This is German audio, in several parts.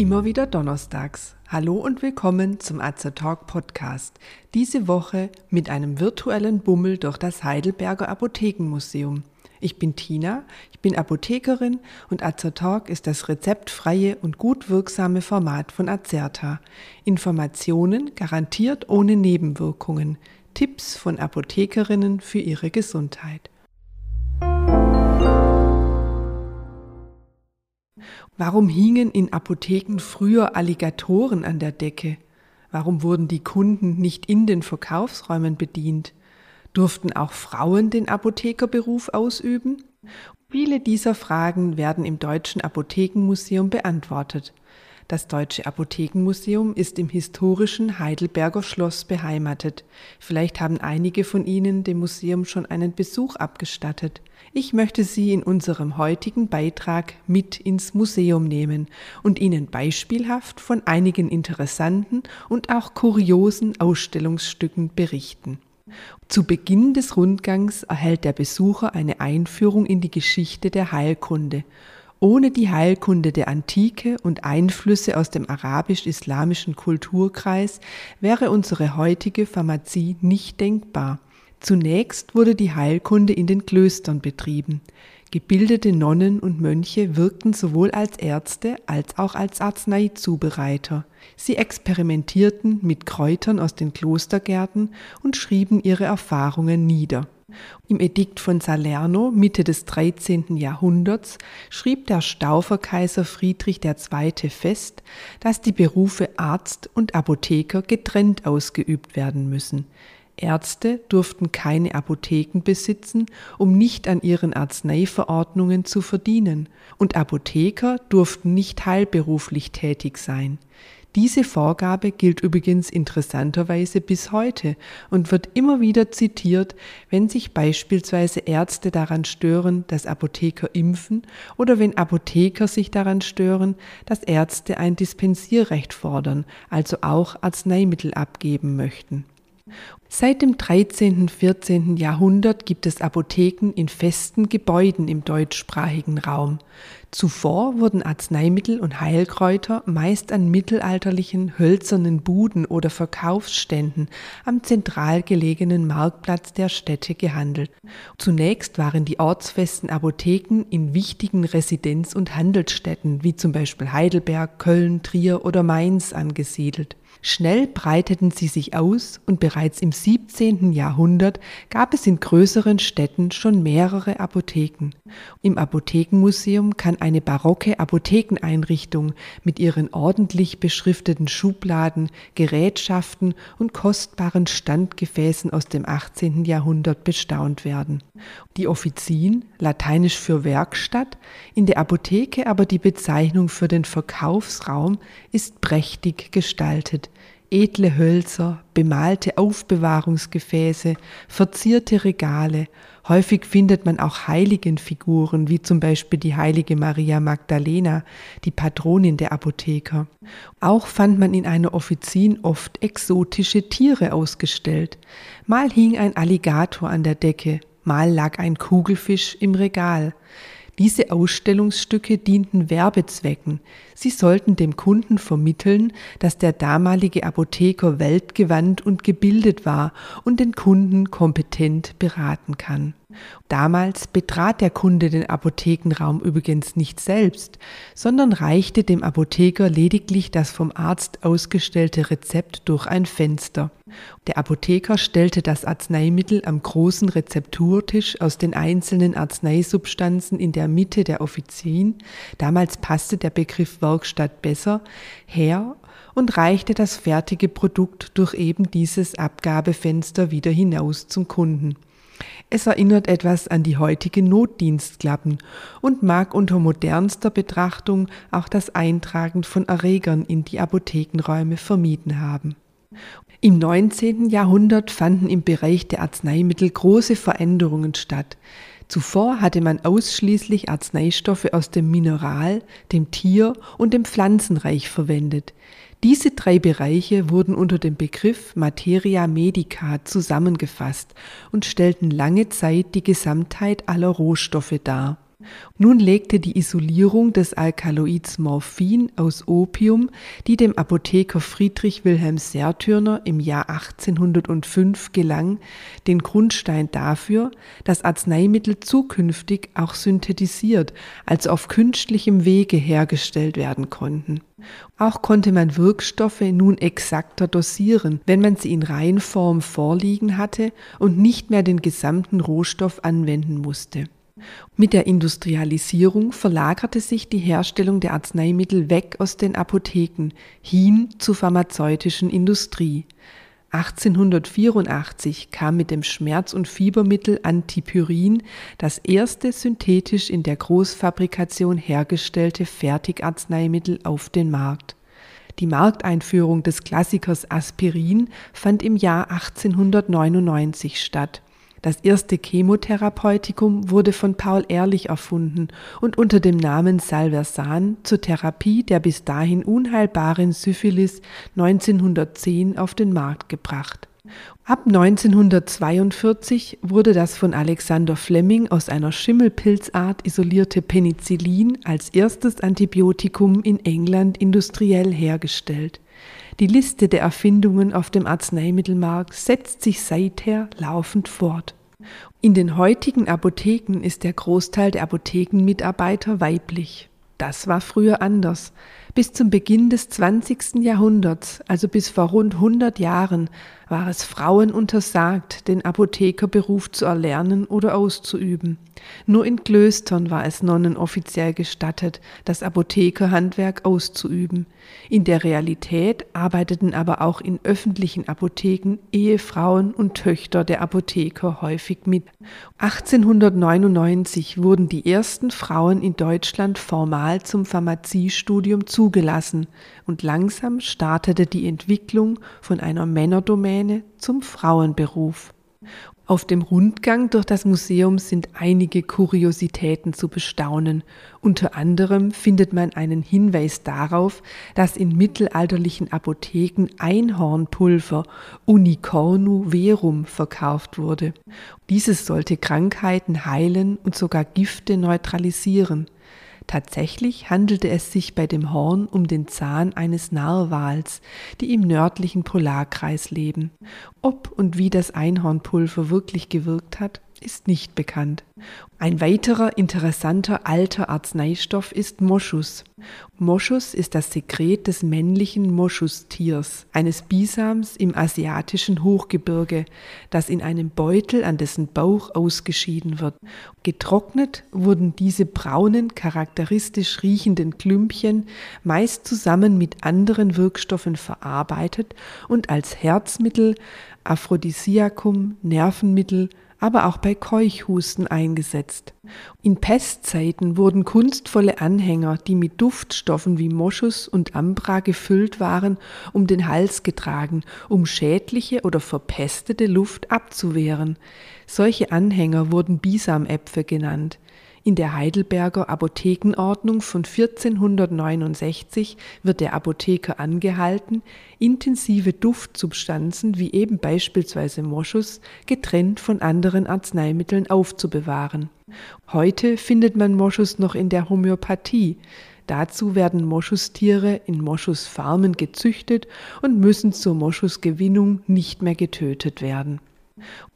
Immer wieder donnerstags. Hallo und willkommen zum Azer Talk Podcast. Diese Woche mit einem virtuellen Bummel durch das Heidelberger Apothekenmuseum. Ich bin Tina, ich bin Apothekerin und Azertalk ist das rezeptfreie und gut wirksame Format von Azerta. Informationen garantiert ohne Nebenwirkungen. Tipps von Apothekerinnen für ihre Gesundheit. Warum hingen in Apotheken früher Alligatoren an der Decke? Warum wurden die Kunden nicht in den Verkaufsräumen bedient? Durften auch Frauen den Apothekerberuf ausüben? Viele dieser Fragen werden im Deutschen Apothekenmuseum beantwortet. Das Deutsche Apothekenmuseum ist im historischen Heidelberger Schloss beheimatet. Vielleicht haben einige von Ihnen dem Museum schon einen Besuch abgestattet. Ich möchte Sie in unserem heutigen Beitrag mit ins Museum nehmen und Ihnen beispielhaft von einigen interessanten und auch kuriosen Ausstellungsstücken berichten. Zu Beginn des Rundgangs erhält der Besucher eine Einführung in die Geschichte der Heilkunde ohne die Heilkunde der Antike und Einflüsse aus dem arabisch-islamischen Kulturkreis wäre unsere heutige Pharmazie nicht denkbar. Zunächst wurde die Heilkunde in den Klöstern betrieben. Gebildete Nonnen und Mönche wirkten sowohl als Ärzte als auch als Arzneizubereiter. Sie experimentierten mit Kräutern aus den Klostergärten und schrieben ihre Erfahrungen nieder. Im Edikt von Salerno Mitte des 13. Jahrhunderts schrieb der Stauferkaiser Friedrich II. fest, dass die Berufe Arzt und Apotheker getrennt ausgeübt werden müssen. Ärzte durften keine Apotheken besitzen, um nicht an ihren Arzneiverordnungen zu verdienen, und Apotheker durften nicht heilberuflich tätig sein. Diese Vorgabe gilt übrigens interessanterweise bis heute und wird immer wieder zitiert, wenn sich beispielsweise Ärzte daran stören, dass Apotheker impfen oder wenn Apotheker sich daran stören, dass Ärzte ein Dispensierrecht fordern, also auch Arzneimittel abgeben möchten. Seit dem 13. und 14. Jahrhundert gibt es Apotheken in festen Gebäuden im deutschsprachigen Raum. Zuvor wurden Arzneimittel und Heilkräuter meist an mittelalterlichen hölzernen Buden oder Verkaufsständen am zentral gelegenen Marktplatz der Städte gehandelt. Zunächst waren die ortsfesten Apotheken in wichtigen Residenz- und Handelsstädten wie zum Beispiel Heidelberg, Köln, Trier oder Mainz angesiedelt. Schnell breiteten sie sich aus und bereits im 17. Jahrhundert gab es in größeren Städten schon mehrere Apotheken. Im Apothekenmuseum kann eine barocke Apothekeneinrichtung mit ihren ordentlich beschrifteten Schubladen, Gerätschaften und kostbaren Standgefäßen aus dem 18. Jahrhundert bestaunt werden. Die Offizien, lateinisch für Werkstatt, in der Apotheke aber die Bezeichnung für den Verkaufsraum, ist prächtig gestaltet edle Hölzer, bemalte Aufbewahrungsgefäße, verzierte Regale. Häufig findet man auch Heiligenfiguren, wie zum Beispiel die heilige Maria Magdalena, die Patronin der Apotheker. Auch fand man in einer Offizin oft exotische Tiere ausgestellt. Mal hing ein Alligator an der Decke, mal lag ein Kugelfisch im Regal. Diese Ausstellungsstücke dienten Werbezwecken. Sie sollten dem Kunden vermitteln, dass der damalige Apotheker weltgewandt und gebildet war und den Kunden kompetent beraten kann. Damals betrat der Kunde den Apothekenraum übrigens nicht selbst, sondern reichte dem Apotheker lediglich das vom Arzt ausgestellte Rezept durch ein Fenster. Der Apotheker stellte das Arzneimittel am großen Rezepturtisch aus den einzelnen Arzneisubstanzen in der Mitte der Offizien, damals passte der Begriff Werkstatt besser, her und reichte das fertige Produkt durch eben dieses Abgabefenster wieder hinaus zum Kunden. Es erinnert etwas an die heutigen Notdienstklappen und mag unter modernster Betrachtung auch das Eintragen von Erregern in die Apothekenräume vermieden haben. Im 19. Jahrhundert fanden im Bereich der Arzneimittel große Veränderungen statt. Zuvor hatte man ausschließlich Arzneistoffe aus dem Mineral, dem Tier und dem Pflanzenreich verwendet. Diese drei Bereiche wurden unter dem Begriff Materia Medica zusammengefasst und stellten lange Zeit die Gesamtheit aller Rohstoffe dar. Nun legte die Isolierung des Alkaloids Morphin aus Opium, die dem Apotheker Friedrich Wilhelm Sertürner im Jahr 1805 gelang, den Grundstein dafür, dass Arzneimittel zukünftig auch synthetisiert, also auf künstlichem Wege hergestellt werden konnten. Auch konnte man Wirkstoffe nun exakter dosieren, wenn man sie in Reinform vorliegen hatte und nicht mehr den gesamten Rohstoff anwenden musste. Mit der Industrialisierung verlagerte sich die Herstellung der Arzneimittel weg aus den Apotheken hin zur pharmazeutischen Industrie. 1884 kam mit dem Schmerz- und Fiebermittel Antipyrin das erste synthetisch in der Großfabrikation hergestellte Fertigarzneimittel auf den Markt. Die Markteinführung des Klassikers Aspirin fand im Jahr 1899 statt das erste Chemotherapeutikum wurde von Paul Ehrlich erfunden und unter dem Namen Salversan zur Therapie der bis dahin unheilbaren Syphilis 1910 auf den Markt gebracht. Ab 1942 wurde das von Alexander Fleming aus einer Schimmelpilzart isolierte Penicillin als erstes Antibiotikum in England industriell hergestellt. Die Liste der Erfindungen auf dem Arzneimittelmarkt setzt sich seither laufend fort. In den heutigen Apotheken ist der Großteil der Apothekenmitarbeiter weiblich. Das war früher anders. Bis zum Beginn des 20. Jahrhunderts, also bis vor rund 100 Jahren, war es Frauen untersagt, den Apothekerberuf zu erlernen oder auszuüben. Nur in Klöstern war es Nonnen offiziell gestattet, das Apothekerhandwerk auszuüben. In der Realität arbeiteten aber auch in öffentlichen Apotheken Ehefrauen und Töchter der Apotheker häufig mit. 1899 wurden die ersten Frauen in Deutschland formal zum Pharmaziestudium zugelassen und langsam startete die Entwicklung von einer Männerdomäne zum Frauenberuf. Auf dem Rundgang durch das Museum sind einige Kuriositäten zu bestaunen. Unter anderem findet man einen Hinweis darauf, dass in mittelalterlichen Apotheken Einhornpulver Unicornu verum verkauft wurde. Dieses sollte Krankheiten heilen und sogar Gifte neutralisieren. Tatsächlich handelte es sich bei dem Horn um den Zahn eines Narwals, die im nördlichen Polarkreis leben. Ob und wie das Einhornpulver wirklich gewirkt hat, ist nicht bekannt. Ein weiterer interessanter alter Arzneistoff ist Moschus. Moschus ist das Sekret des männlichen Moschustiers, eines Bisams im asiatischen Hochgebirge, das in einem Beutel an dessen Bauch ausgeschieden wird. Getrocknet wurden diese braunen, charakteristisch riechenden Klümpchen meist zusammen mit anderen Wirkstoffen verarbeitet und als Herzmittel, Aphrodisiakum, Nervenmittel, aber auch bei Keuchhusten eingesetzt. In Pestzeiten wurden kunstvolle Anhänger, die mit Duftstoffen wie Moschus und Ambra gefüllt waren, um den Hals getragen, um schädliche oder verpestete Luft abzuwehren. Solche Anhänger wurden Bisamäpfe genannt. In der Heidelberger Apothekenordnung von 1469 wird der Apotheker angehalten, intensive Duftsubstanzen wie eben beispielsweise Moschus getrennt von anderen Arzneimitteln aufzubewahren. Heute findet man Moschus noch in der Homöopathie. Dazu werden Moschustiere in Moschusfarmen gezüchtet und müssen zur Moschusgewinnung nicht mehr getötet werden.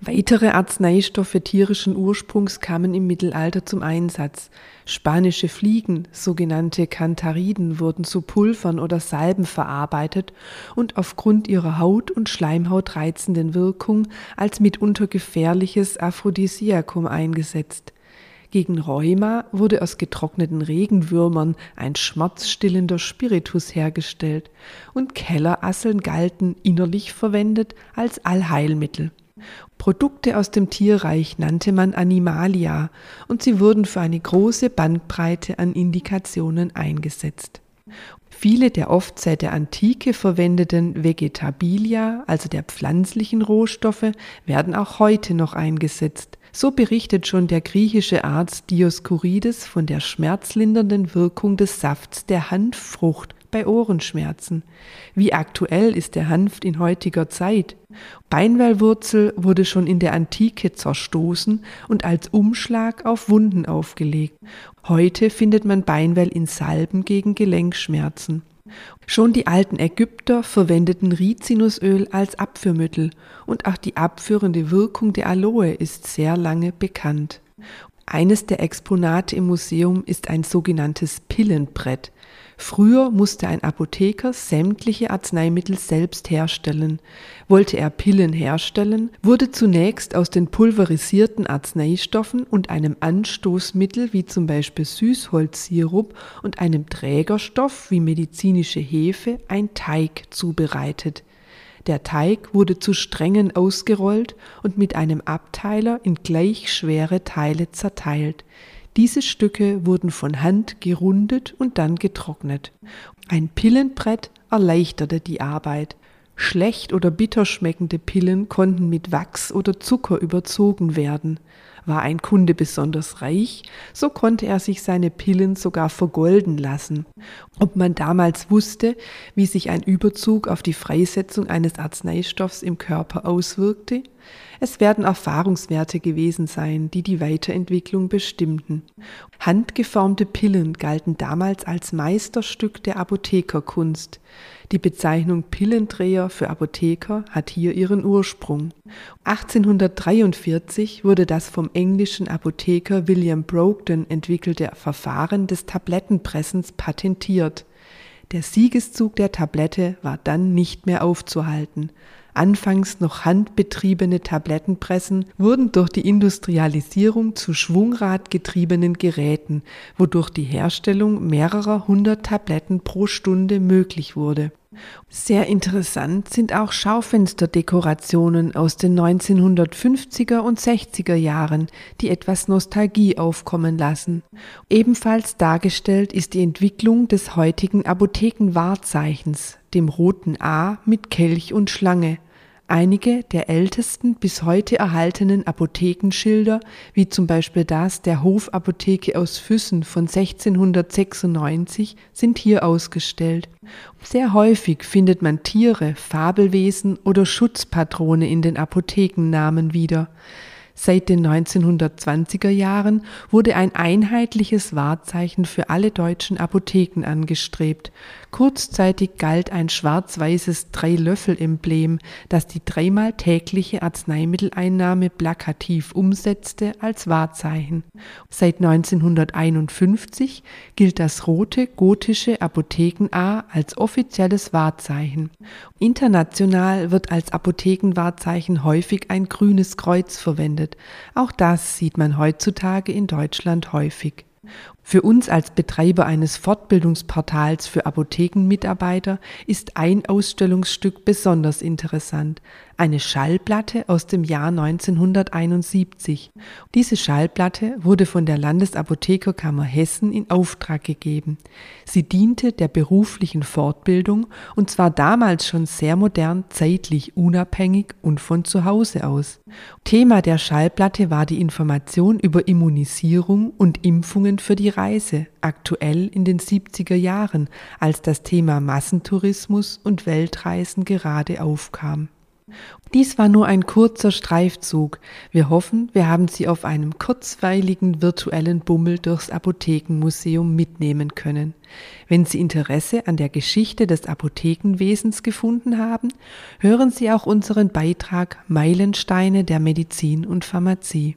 Weitere Arzneistoffe tierischen Ursprungs kamen im Mittelalter zum Einsatz. Spanische Fliegen, sogenannte Canthariden, wurden zu Pulvern oder Salben verarbeitet und aufgrund ihrer Haut- und Schleimhaut reizenden Wirkung als mitunter gefährliches Aphrodisiakum eingesetzt. Gegen Rheuma wurde aus getrockneten Regenwürmern ein schmerzstillender Spiritus hergestellt und Kellerasseln galten innerlich verwendet als Allheilmittel. Produkte aus dem Tierreich nannte man Animalia und sie wurden für eine große Bandbreite an Indikationen eingesetzt. Viele der oft seit der Antike verwendeten Vegetabilia, also der pflanzlichen Rohstoffe, werden auch heute noch eingesetzt. So berichtet schon der griechische Arzt Dioskurides von der schmerzlindernden Wirkung des Safts der Hanffrucht bei Ohrenschmerzen. Wie aktuell ist der Hanf in heutiger Zeit? Beinwellwurzel wurde schon in der Antike zerstoßen und als Umschlag auf Wunden aufgelegt. Heute findet man Beinwell in Salben gegen Gelenkschmerzen. Schon die alten Ägypter verwendeten Rizinusöl als Abführmittel und auch die abführende Wirkung der Aloe ist sehr lange bekannt. Eines der Exponate im Museum ist ein sogenanntes Pillenbrett. Früher musste ein Apotheker sämtliche Arzneimittel selbst herstellen. Wollte er Pillen herstellen, wurde zunächst aus den pulverisierten Arzneistoffen und einem Anstoßmittel wie zum Beispiel Süßholzsirup und einem Trägerstoff wie medizinische Hefe ein Teig zubereitet. Der Teig wurde zu Strängen ausgerollt und mit einem Abteiler in gleich schwere Teile zerteilt. Diese Stücke wurden von Hand gerundet und dann getrocknet. Ein Pillenbrett erleichterte die Arbeit. Schlecht oder bitter schmeckende Pillen konnten mit Wachs oder Zucker überzogen werden. War ein Kunde besonders reich, so konnte er sich seine Pillen sogar vergolden lassen. Ob man damals wusste, wie sich ein Überzug auf die Freisetzung eines Arzneistoffs im Körper auswirkte? Es werden Erfahrungswerte gewesen sein, die die Weiterentwicklung bestimmten. Handgeformte Pillen galten damals als Meisterstück der Apothekerkunst. Die Bezeichnung Pillendreher für Apotheker hat hier ihren Ursprung. 1843 wurde das vom englischen Apotheker William Brogden entwickelte Verfahren des Tablettenpressens patentiert. Der Siegeszug der Tablette war dann nicht mehr aufzuhalten. Anfangs noch handbetriebene Tablettenpressen wurden durch die Industrialisierung zu schwungradgetriebenen Geräten, wodurch die Herstellung mehrerer hundert Tabletten pro Stunde möglich wurde. Sehr interessant sind auch Schaufensterdekorationen aus den 1950er und 60er Jahren, die etwas Nostalgie aufkommen lassen. Ebenfalls dargestellt ist die Entwicklung des heutigen Apothekenwahrzeichens, dem roten A mit Kelch und Schlange, Einige der ältesten bis heute erhaltenen Apothekenschilder, wie zum Beispiel das der Hofapotheke aus Füssen von 1696, sind hier ausgestellt. Sehr häufig findet man Tiere, Fabelwesen oder Schutzpatrone in den Apothekennamen wieder. Seit den 1920er Jahren wurde ein einheitliches Wahrzeichen für alle deutschen Apotheken angestrebt. Kurzzeitig galt ein schwarz-weißes Drei-Löffel-Emblem, das die dreimal tägliche Arzneimitteleinnahme plakativ umsetzte, als Wahrzeichen. Seit 1951 gilt das rote gotische Apotheken-A als offizielles Wahrzeichen. International wird als Apothekenwahrzeichen häufig ein grünes Kreuz verwendet verwendet. Auch das sieht man heutzutage in Deutschland häufig. Für uns als Betreiber eines Fortbildungsportals für Apothekenmitarbeiter ist ein Ausstellungsstück besonders interessant, eine Schallplatte aus dem Jahr 1971. Diese Schallplatte wurde von der Landesapothekerkammer Hessen in Auftrag gegeben. Sie diente der beruflichen Fortbildung und zwar damals schon sehr modern, zeitlich unabhängig und von zu Hause aus. Thema der Schallplatte war die Information über Immunisierung und Impfungen für die Reise, aktuell in den 70er Jahren, als das Thema Massentourismus und Weltreisen gerade aufkam. Dies war nur ein kurzer Streifzug. Wir hoffen, wir haben Sie auf einem kurzweiligen virtuellen Bummel durchs Apothekenmuseum mitnehmen können. Wenn Sie Interesse an der Geschichte des Apothekenwesens gefunden haben, hören Sie auch unseren Beitrag Meilensteine der Medizin und Pharmazie.